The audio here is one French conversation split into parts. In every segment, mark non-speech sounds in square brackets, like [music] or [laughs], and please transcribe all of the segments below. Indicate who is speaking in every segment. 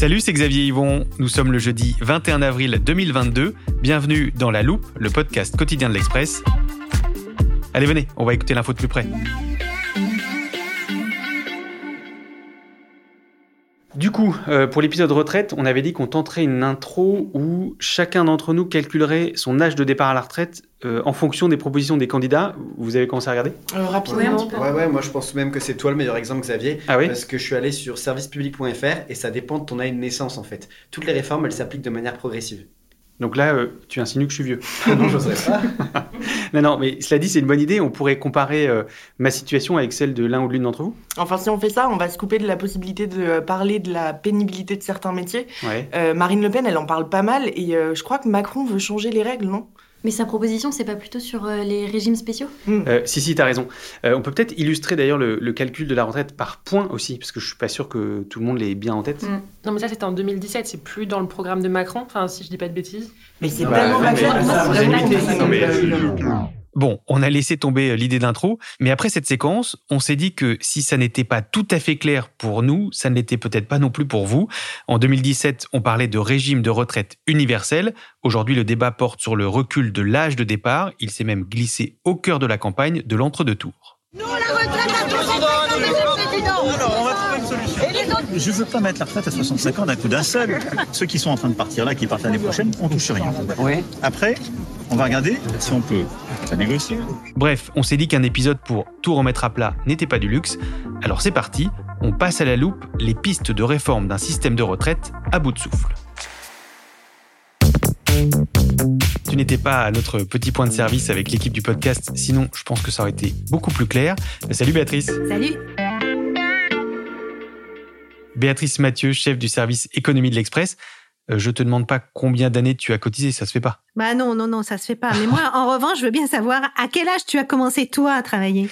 Speaker 1: Salut, c'est Xavier Yvon. Nous sommes le jeudi 21 avril 2022. Bienvenue dans La Loupe, le podcast quotidien de l'Express. Allez, venez, on va écouter l'info de plus près. Coup, euh, pour l'épisode retraite, on avait dit qu'on tenterait une intro où chacun d'entre nous calculerait son âge de départ à la retraite euh, en fonction des propositions des candidats. Vous avez commencé à regarder?
Speaker 2: Euh, Rapidement.
Speaker 3: Ouais, ouais, moi je pense même que c'est toi le meilleur exemple, Xavier.
Speaker 1: Ah oui?
Speaker 3: Parce que je suis allé sur servicepublic.fr et ça dépend de ton année de naissance en fait. Toutes les réformes, elles s'appliquent de manière progressive.
Speaker 1: Donc là, euh, tu insinues que je suis vieux. [laughs]
Speaker 3: non, je sais pas. [laughs]
Speaker 1: non, non, mais cela dit, c'est une bonne idée. On pourrait comparer euh, ma situation avec celle de l'un ou de l'une d'entre vous.
Speaker 2: Enfin, si on fait ça, on va se couper de la possibilité de parler de la pénibilité de certains métiers.
Speaker 1: Ouais.
Speaker 2: Euh, Marine Le Pen, elle en parle pas mal et euh, je crois que Macron veut changer les règles, non?
Speaker 4: Mais sa proposition, c'est pas plutôt sur euh, les régimes spéciaux?
Speaker 1: Euh, si, si, t'as raison. Euh, on peut peut-être illustrer d'ailleurs le, le calcul de la retraite par points aussi, parce que je suis pas sûr que tout le monde l'ait bien en tête.
Speaker 5: Mm. Non, mais ça, c'était en 2017, c'est plus dans le programme de Macron, enfin, si je dis pas de bêtises.
Speaker 2: Mais c'est
Speaker 3: Bah,
Speaker 2: tellement
Speaker 3: mais-
Speaker 1: Bon, on a laissé tomber euh, l'idée d'intro, mais après cette séquence, on s'est dit que si ça n'était pas tout à fait clair pour nous, ça ne l'était peut-être pas non plus pour vous. En 2017, on parlait de régime de retraite universel. Aujourd'hui, le débat porte sur le recul de l'âge de départ. Il s'est même glissé au cœur de la campagne de l'entre-deux tours.
Speaker 6: Je veux pas mettre la retraite à 65 ans d'un coup d'un seul. Ceux qui sont en train de partir là, qui partent l'année prochaine, on touche rien. Après, on va regarder si on peut ça négocier.
Speaker 1: Bref, on s'est dit qu'un épisode pour tout remettre à plat n'était pas du luxe. Alors c'est parti, on passe à la loupe les pistes de réforme d'un système de retraite à bout de souffle. Tu n'étais pas à notre petit point de service avec l'équipe du podcast, sinon je pense que ça aurait été beaucoup plus clair. Salut Béatrice.
Speaker 4: Salut
Speaker 1: Béatrice Mathieu, chef du service économie de l'Express. Euh, Je te demande pas combien d'années tu as cotisé, ça se fait pas.
Speaker 7: Bah non, non, non, ça se fait pas. Mais moi, en revanche, je veux bien savoir à quel âge tu as commencé toi à travailler?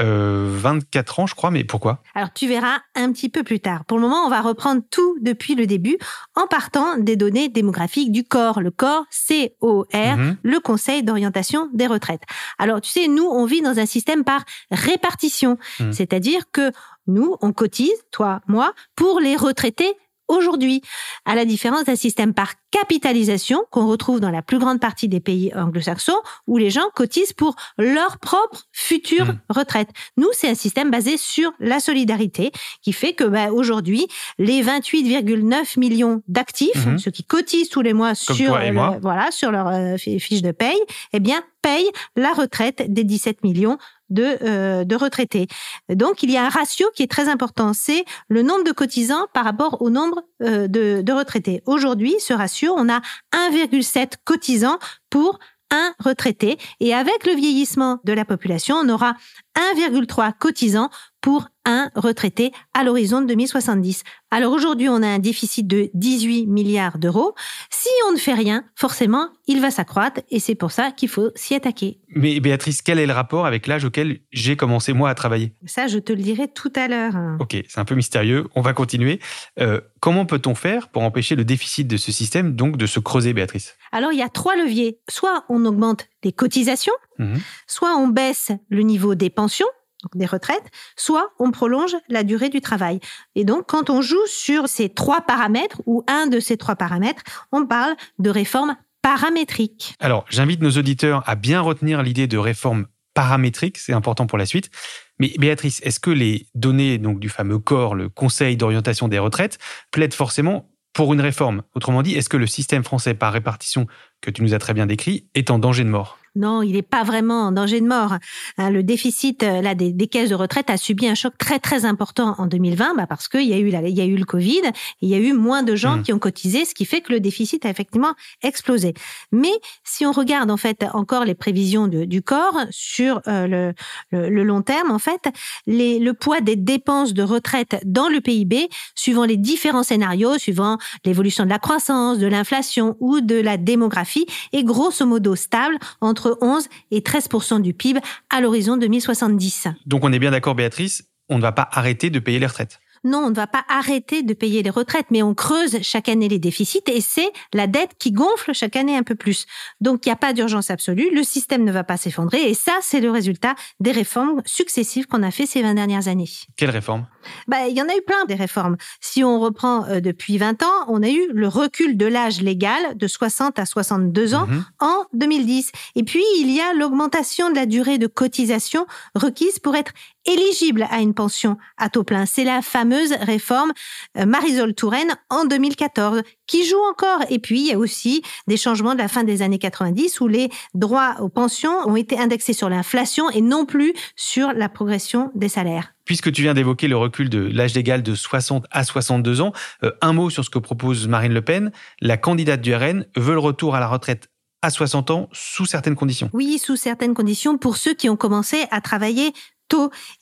Speaker 1: Euh, 24 ans, je crois, mais pourquoi?
Speaker 7: Alors tu verras un petit peu plus tard. Pour le moment, on va reprendre tout depuis le début en partant des données démographiques du corps. Le corps, C-O-R,
Speaker 1: Mhm.
Speaker 7: le Conseil d'orientation des retraites. Alors tu sais, nous, on vit dans un système par répartition.
Speaker 1: Mhm.
Speaker 7: C'est-à-dire que nous, on cotise, toi, moi, pour les retraités aujourd'hui, à la différence d'un système par capitalisation qu'on retrouve dans la plus grande partie des pays anglo-saxons, où les gens cotisent pour leur propre future
Speaker 1: Mhm.
Speaker 7: retraite. Nous, c'est un système basé sur la solidarité, qui fait que bah, aujourd'hui, les 28,9 millions d'actifs,
Speaker 1: Mhm.
Speaker 7: ceux qui cotisent tous les mois
Speaker 1: Comme
Speaker 7: sur le-
Speaker 1: moi.
Speaker 7: voilà sur leur euh, fi- fiche de paye, eh bien payent la retraite des 17 millions de, euh, de retraités. Donc, il y a un ratio qui est très important, c'est le nombre de cotisants par rapport au nombre euh, de, de retraités. Aujourd'hui, ce ratio, on a 1,7 cotisants pour un retraité. Et avec le vieillissement de la population, on aura 1,3 cotisants pour un retraité à l'horizon de 2070. Alors aujourd'hui, on a un déficit de 18 milliards d'euros. Si on ne fait rien, forcément, il va s'accroître et c'est pour ça qu'il faut s'y attaquer.
Speaker 1: Mais Béatrice, quel est le rapport avec l'âge auquel j'ai commencé moi à travailler?
Speaker 7: Ça, je te le dirai tout à l'heure.
Speaker 1: Ok, c'est un peu mystérieux, on va continuer. Euh, comment peut-on faire pour empêcher le déficit de ce système, donc de se creuser, Béatrice?
Speaker 7: Alors, il y a trois leviers. Soit on augmente les cotisations,
Speaker 1: Mhm.
Speaker 7: soit on baisse le niveau des pensions, des retraites, soit on prolonge la durée du travail. Et donc, quand on joue sur ces trois paramètres, ou un de ces trois paramètres, on parle de réforme paramétrique.
Speaker 1: Alors, j'invite nos auditeurs à bien retenir l'idée de réforme paramétrique, c'est important pour la suite. Mais Béatrice, est-ce que les données donc du fameux corps, le Conseil d'orientation des retraites, plaident forcément pour une réforme? Autrement dit, est-ce que le système français par répartition que tu nous as très bien décrit est en danger de mort?
Speaker 7: Non, il n'est pas vraiment en danger de mort. Hein, le déficit euh, là des, caisses de retraite a subi un choc très très important en 2020, bah parce qu'il y a eu il y a eu le Covid, il y a eu moins de gens mmh. qui ont cotisé, ce qui fait que le déficit a effectivement explosé. Mais si on regarde en fait encore les prévisions du corps sur euh, le, long terme, en fait, les, le poids des dépenses de retraite dans le PIB, suivant les différents scénarios, suivant l'évolution de la croissance, de l'inflation ou de la démographie, est grosso modo stable entre 11 et 13 du PIB à l'horizon 2070.
Speaker 1: Donc on est bien d'accord, Béatrice, on ne va pas arrêter de payer les retraites.
Speaker 7: Non, on ne va pas arrêter de payer les retraites, mais on creuse chaque année les déficits et c'est la dette qui gonfle chaque année un peu plus. Donc il n'y a pas d'urgence absolue, le système ne va pas s'effondrer et ça, c'est le résultat des réformes successives qu'on a fait ces 20 dernières années.
Speaker 1: Quelles réformes?
Speaker 7: Bah, Il y en a eu plein des réformes. Si on reprend euh, depuis 20 ans, on a eu le recul de l'âge légal de 60 à 62 ans mhm. en 2010. Et puis, il y a l'augmentation de la durée de cotisation requise pour être éligible à une pension à taux plein. C'est la fameuse réforme euh, Marisol Touraine en 2014 qui joue encore. Et puis, il y a aussi des changements de la fin des années 90 où les droits aux pensions ont été indexés sur l'inflation et non plus sur la progression des salaires.
Speaker 1: Puisque tu viens d'évoquer le recul de l'âge légal de 60 à 62 ans, euh, un mot sur ce que propose Marine Le Pen. La candidate du RN veut le retour à la retraite à 60 ans sous certaines conditions.
Speaker 7: Oui, sous certaines conditions pour ceux qui ont commencé à travailler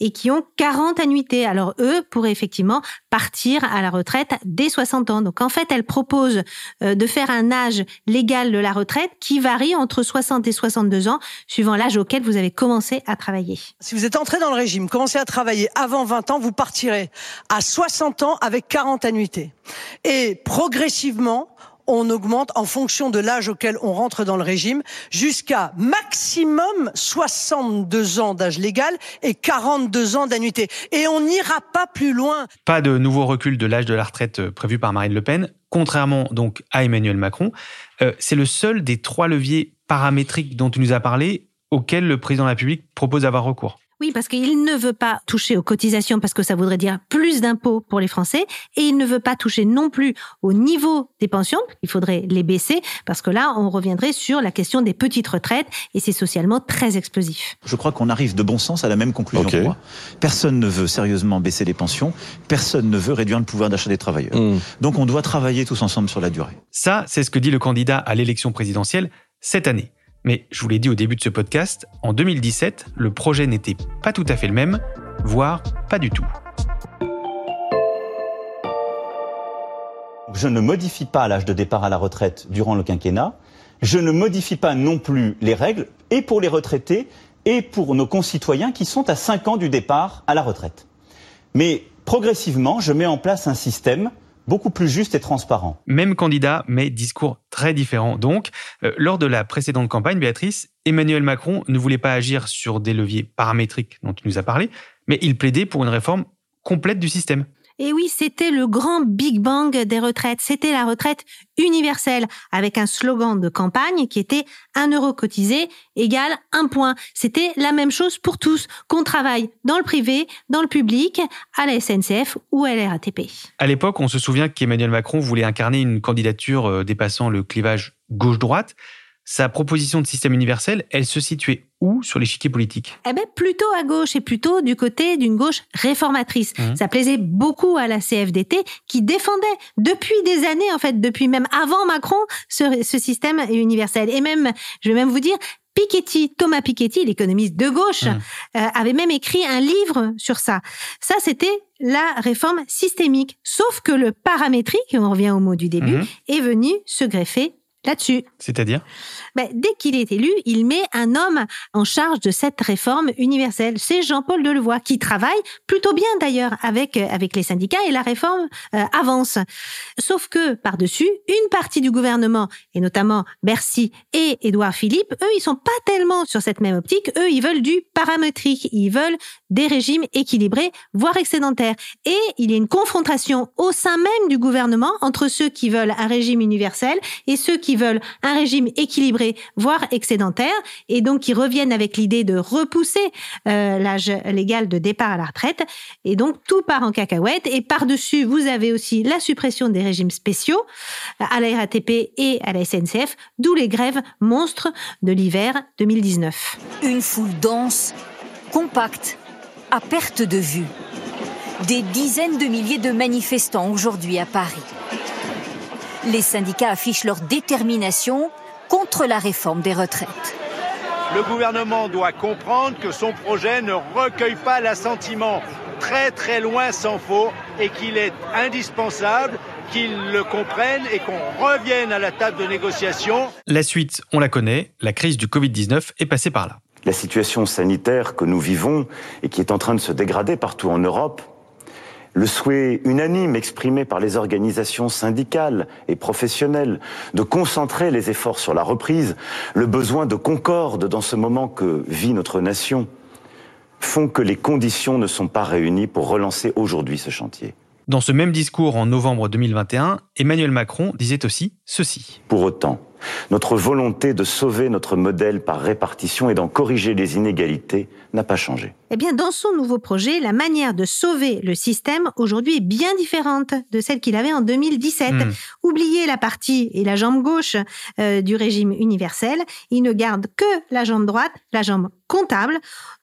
Speaker 7: et qui ont 40 annuités. Alors eux pourraient effectivement partir à la retraite dès 60 ans. Donc en fait, elle propose euh, de faire un âge légal de la retraite qui varie entre 60 et 62 ans, suivant l'âge auquel vous avez commencé à travailler.
Speaker 8: Si vous êtes entré dans le régime, commencé à travailler avant 20 ans, vous partirez à 60 ans avec 40 annuités. Et progressivement, on augmente en fonction de l'âge auquel on rentre dans le régime jusqu'à maximum 62 ans d'âge légal et 42 ans d'annuité. Et on n'ira pas plus loin.
Speaker 1: Pas de nouveau recul de l'âge de la retraite euh, prévu par Marine Le Pen, contrairement donc à Emmanuel Macron. Euh, c'est le seul des trois leviers paramétriques dont tu nous as parlé auxquels le président de la République propose d'avoir recours.
Speaker 7: Oui, parce qu'il ne veut pas toucher aux cotisations parce que ça voudrait dire plus d'impôts pour les Français et il ne veut pas toucher non plus au niveau des pensions. Il faudrait les baisser parce que là, on reviendrait sur la question des petites retraites et c'est socialement très explosif.
Speaker 6: Je crois qu'on arrive de bon sens à la même conclusion. Personne ne veut sérieusement baisser les pensions. Personne ne veut réduire le pouvoir d'achat des travailleurs. Hmm. Donc on doit travailler tous ensemble sur la durée.
Speaker 1: Ça, c'est ce que dit le candidat à l'élection présidentielle cette année. Mais je vous l'ai dit au début de ce podcast, en 2017, le projet n'était pas tout à fait le même, voire pas du tout.
Speaker 9: Je ne modifie pas l'âge de départ à la retraite durant le quinquennat. Je ne modifie pas non plus les règles, et pour les retraités, et pour nos concitoyens qui sont à 5 ans du départ à la retraite. Mais progressivement, je mets en place un système beaucoup plus juste et transparent.
Speaker 1: Même candidat, mais discours très différent. Donc, euh, lors de la précédente campagne, Béatrice, Emmanuel Macron ne voulait pas agir sur des leviers paramétriques dont tu nous as parlé, mais il plaidait pour une réforme complète du système.
Speaker 7: Et oui, c'était le grand Big Bang des retraites. C'était la retraite universelle avec un slogan de campagne qui était un euro cotisé égale un point. C'était la même chose pour tous, qu'on travaille dans le privé, dans le public, à la SNCF ou à la RATP.
Speaker 1: À l'époque, on se souvient qu'Emmanuel Macron voulait incarner une candidature euh, dépassant le clivage gauche-droite. Sa proposition de système universel, elle se situait où sur l'échiquier politique?
Speaker 7: Eh bien, plutôt à gauche et plutôt du côté d'une gauche réformatrice. Mmh. Ça plaisait beaucoup à la CFDT qui défendait depuis des années, en fait, depuis même avant Macron, ce, système universel. Et même, je vais même vous dire, Piketty, Thomas Piketty, l'économiste de gauche, mmh. euh, avait même écrit un livre sur ça. Ça, c'était la réforme systémique. Sauf que le paramétrique, on revient au mot du début, mmh. est venu se greffer là-dessus.
Speaker 1: C'est-à-dire?
Speaker 7: Ben, Dès qu'il est élu, il met un homme en charge de cette réforme universelle. C'est Jean-Paul Delevoye qui travaille plutôt bien d'ailleurs avec euh, avec les syndicats et la réforme euh, avance. Sauf que par-dessus, une partie du gouvernement et notamment Bercy et Édouard Philippe, eux, ils sont pas tellement sur cette même optique. Eux, ils veulent du paramétrique, ils veulent des régimes équilibrés, voire excédentaires. Et il y a une confrontation au sein même du gouvernement entre ceux qui veulent un régime universel et ceux qui qui veulent un régime équilibré, voire excédentaire, et donc qui reviennent avec l'idée de repousser euh, l'âge légal de départ à la retraite. Et donc tout part en cacahuète. Et par-dessus, vous avez aussi la suppression des régimes spéciaux à la RATP et à la SNCF, d'où les grèves monstres de l'hiver 2019.
Speaker 10: Une foule dense, compacte, à perte de vue. Des dizaines de milliers de manifestants aujourd'hui à Paris. Les syndicats affichent leur détermination contre la réforme des retraites.
Speaker 11: Le gouvernement doit comprendre que son projet ne recueille pas l'assentiment. Très très loin s'en faut et qu'il est indispensable qu'ils le comprennent et qu'on revienne à la table de négociation.
Speaker 1: La suite, on la connaît, la crise du Covid-19 est passée par là.
Speaker 12: La situation sanitaire que nous vivons et qui est en train de se dégrader partout en Europe le souhait unanime exprimé par les organisations syndicales et professionnelles de concentrer les efforts sur la reprise, le besoin de concorde dans ce moment que vit notre nation, font que les conditions ne sont pas réunies pour relancer aujourd'hui ce chantier.
Speaker 1: Dans ce même discours en novembre 2021, Emmanuel Macron disait aussi ceci.
Speaker 12: Pour autant, notre volonté de sauver notre modèle par répartition et d'en corriger les inégalités n'a pas changé.
Speaker 7: Eh bien, dans son nouveau projet, la manière de sauver le système aujourd'hui est bien différente de celle qu'il avait en 2017. Hmm. Oubliez la partie et la jambe gauche euh, du régime universel. Il ne garde que la jambe droite, la jambe comptable,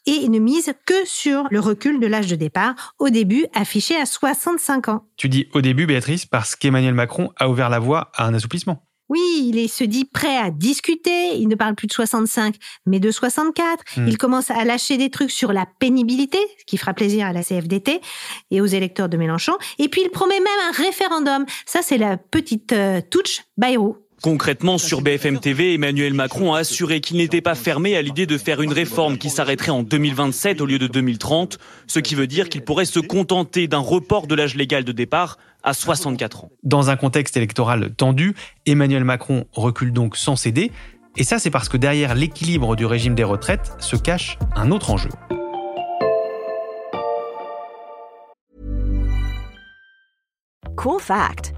Speaker 7: et il ne mise que sur le recul de l'âge de départ, au début affiché à 65 ans.
Speaker 1: Tu dis au début, Béatrice, parce qu'Emmanuel Macron a ouvert la voie à un assouplissement.
Speaker 7: Oui, il se dit prêt à discuter. Il ne parle plus de 65, mais de 64. Hmm. Il commence à lâcher des trucs sur la pénibilité, ce qui fera plaisir à la CFDT et aux électeurs de Mélenchon. Et puis il promet même un référendum. Ça, c'est la petite euh, touche Bayrou.
Speaker 13: Concrètement, sur BFM TV, Emmanuel Macron a assuré qu'il n'était pas fermé à l'idée de faire une réforme qui s'arrêterait en 2027 au lieu de 2030, ce qui veut dire qu'il pourrait se contenter d'un report de l'âge légal de départ à 64 ans.
Speaker 1: Dans un contexte électoral tendu, Emmanuel Macron recule donc sans céder, et ça c'est parce que derrière l'équilibre du régime des retraites se cache un autre enjeu.
Speaker 14: Cool fact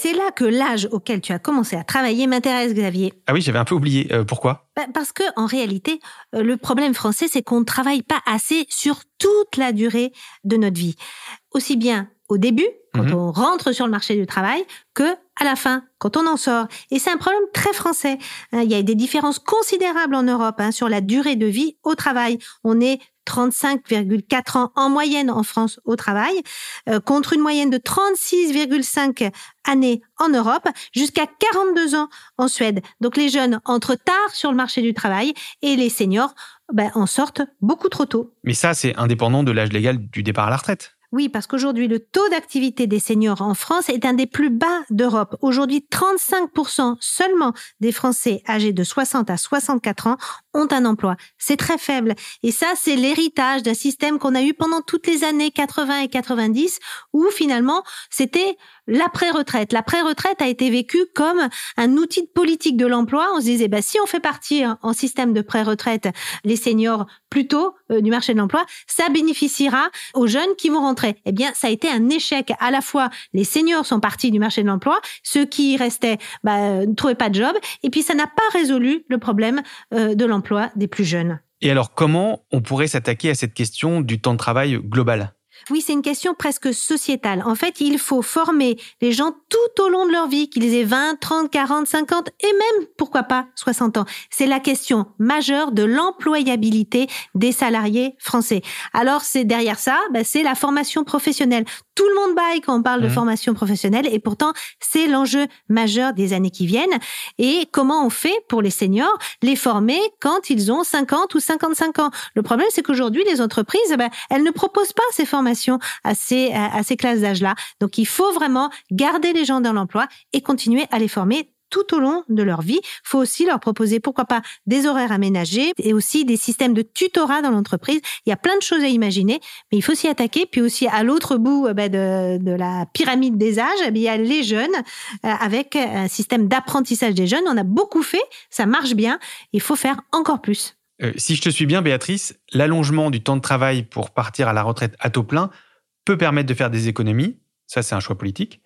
Speaker 7: c'est là que l'âge auquel tu as commencé à travailler m'intéresse, Xavier.
Speaker 1: Ah oui, j'avais un peu oublié. Euh, pourquoi?
Speaker 7: Bah, Parce que en réalité, euh, le problème français, c'est qu'on ne travaille pas assez sur toute la durée de notre vie. Aussi bien au début, quand mhm. on rentre sur le marché du travail, que à la fin, quand on en sort. Et c'est un problème très français. Hein, il y a des différences considérables en Europe hein, sur la durée de vie au travail. On est 35,4 ans en moyenne en France au travail, euh, contre une moyenne de 36,5 années en Europe, jusqu'à 42 ans en Suède. Donc les jeunes entrent tard sur le marché du travail et les seniors ben, en sortent beaucoup trop tôt.
Speaker 1: Mais ça, c'est indépendant de l'âge légal du départ à la retraite.
Speaker 7: Oui, parce qu'aujourd'hui, le taux d'activité des seniors en France est un des plus bas d'Europe. Aujourd'hui, 35% seulement des Français âgés de 60 à 64 ans ont un emploi. C'est très faible. Et ça, c'est l'héritage d'un système qu'on a eu pendant toutes les années 80 et 90, où finalement, c'était l'après-retraite. L'après-retraite a été vécue comme un outil de politique de l'emploi. On se disait, bah, si on fait partir en système de pré-retraite les seniors plus tôt euh, du marché de l'emploi, ça bénéficiera aux jeunes qui vont rentrer. Eh bien, ça a été un échec. À la fois, les seniors sont partis du marché de l'emploi, ceux qui restaient bah, ne trouvaient pas de job, et puis ça n'a pas résolu le problème euh, de l'emploi des plus jeunes.
Speaker 1: Et alors, comment on pourrait s'attaquer à cette question du temps de travail global?
Speaker 7: Oui, c'est une question presque sociétale. En fait, il faut former les gens tout au long de leur vie, qu'ils aient 20, 30, 40, 50 et même, pourquoi pas, 60 ans. C'est la question majeure de l'employabilité des salariés français. Alors, c'est derrière ça, bah, c'est la formation professionnelle. Tout le monde baille quand on parle de mmh. formation professionnelle et pourtant, c'est l'enjeu majeur des années qui viennent. Et comment on fait pour les seniors les former quand ils ont 50 ou 55 ans? Le problème, c'est qu'aujourd'hui, les entreprises, bah, elles ne proposent pas ces formations à ces, classes d'âge-là. Donc il faut vraiment garder les gens dans l'emploi et continuer à les former tout au long de leur vie. faut aussi leur proposer, pourquoi pas, des horaires aménagés et aussi des systèmes de tutorat dans l'entreprise. Il y a plein de choses à imaginer, mais il faut s'y attaquer. Puis aussi, à l'autre bout euh, ben, de, la pyramide des âges, il y a les jeunes euh, avec un système d'apprentissage des jeunes. On a beaucoup fait, ça marche bien. Il faut faire encore plus.
Speaker 1: Euh, si je te suis bien, Béatrice, l'allongement du temps de travail pour partir à la retraite à taux plein peut permettre de faire des économies. Ça, c'est un choix politique.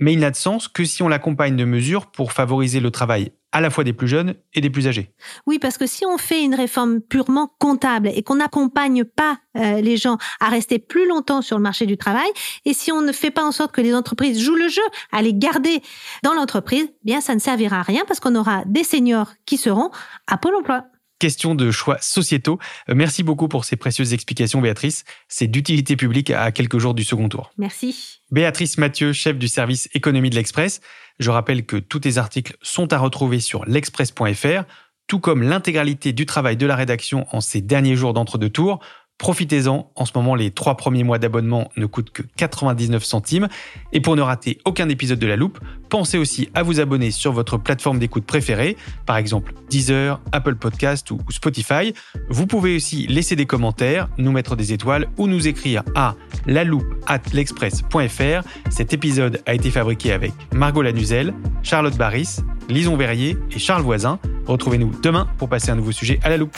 Speaker 1: Mais il n'a de sens que si on l'accompagne de mesures pour favoriser le travail à la fois des plus jeunes et des plus âgés.
Speaker 7: Oui, parce que si on fait une réforme purement comptable et qu'on n'accompagne pas euh, les gens à rester plus longtemps sur le marché du travail, et si on ne fait pas en sorte que les entreprises jouent le jeu à les garder dans l'entreprise, eh bien ça ne servira à rien parce qu'on aura des seniors qui seront à Pôle emploi
Speaker 1: question de choix sociétaux. Euh, merci beaucoup pour ces précieuses explications, Béatrice. C'est d'utilité publique à quelques jours du second tour.
Speaker 7: Merci.
Speaker 1: Béatrice Mathieu, chef du service économie de l'Express. Je rappelle que tous tes articles sont à retrouver sur l'express.fr, tout comme l'intégralité du travail de la rédaction en ces derniers jours d'entre-deux tours. Profitez-en, en ce moment les trois premiers mois d'abonnement ne coûtent que 99 centimes. Et pour ne rater aucun épisode de La Loupe, pensez aussi à vous abonner sur votre plateforme d'écoute préférée, par exemple Deezer, Apple Podcast ou Spotify. Vous pouvez aussi laisser des commentaires, nous mettre des étoiles ou nous écrire à l'express.fr. Cet épisode a été fabriqué avec Margot Lanuzel, Charlotte Barris, Lison Verrier et Charles Voisin. Retrouvez-nous demain pour passer un nouveau sujet à la loupe.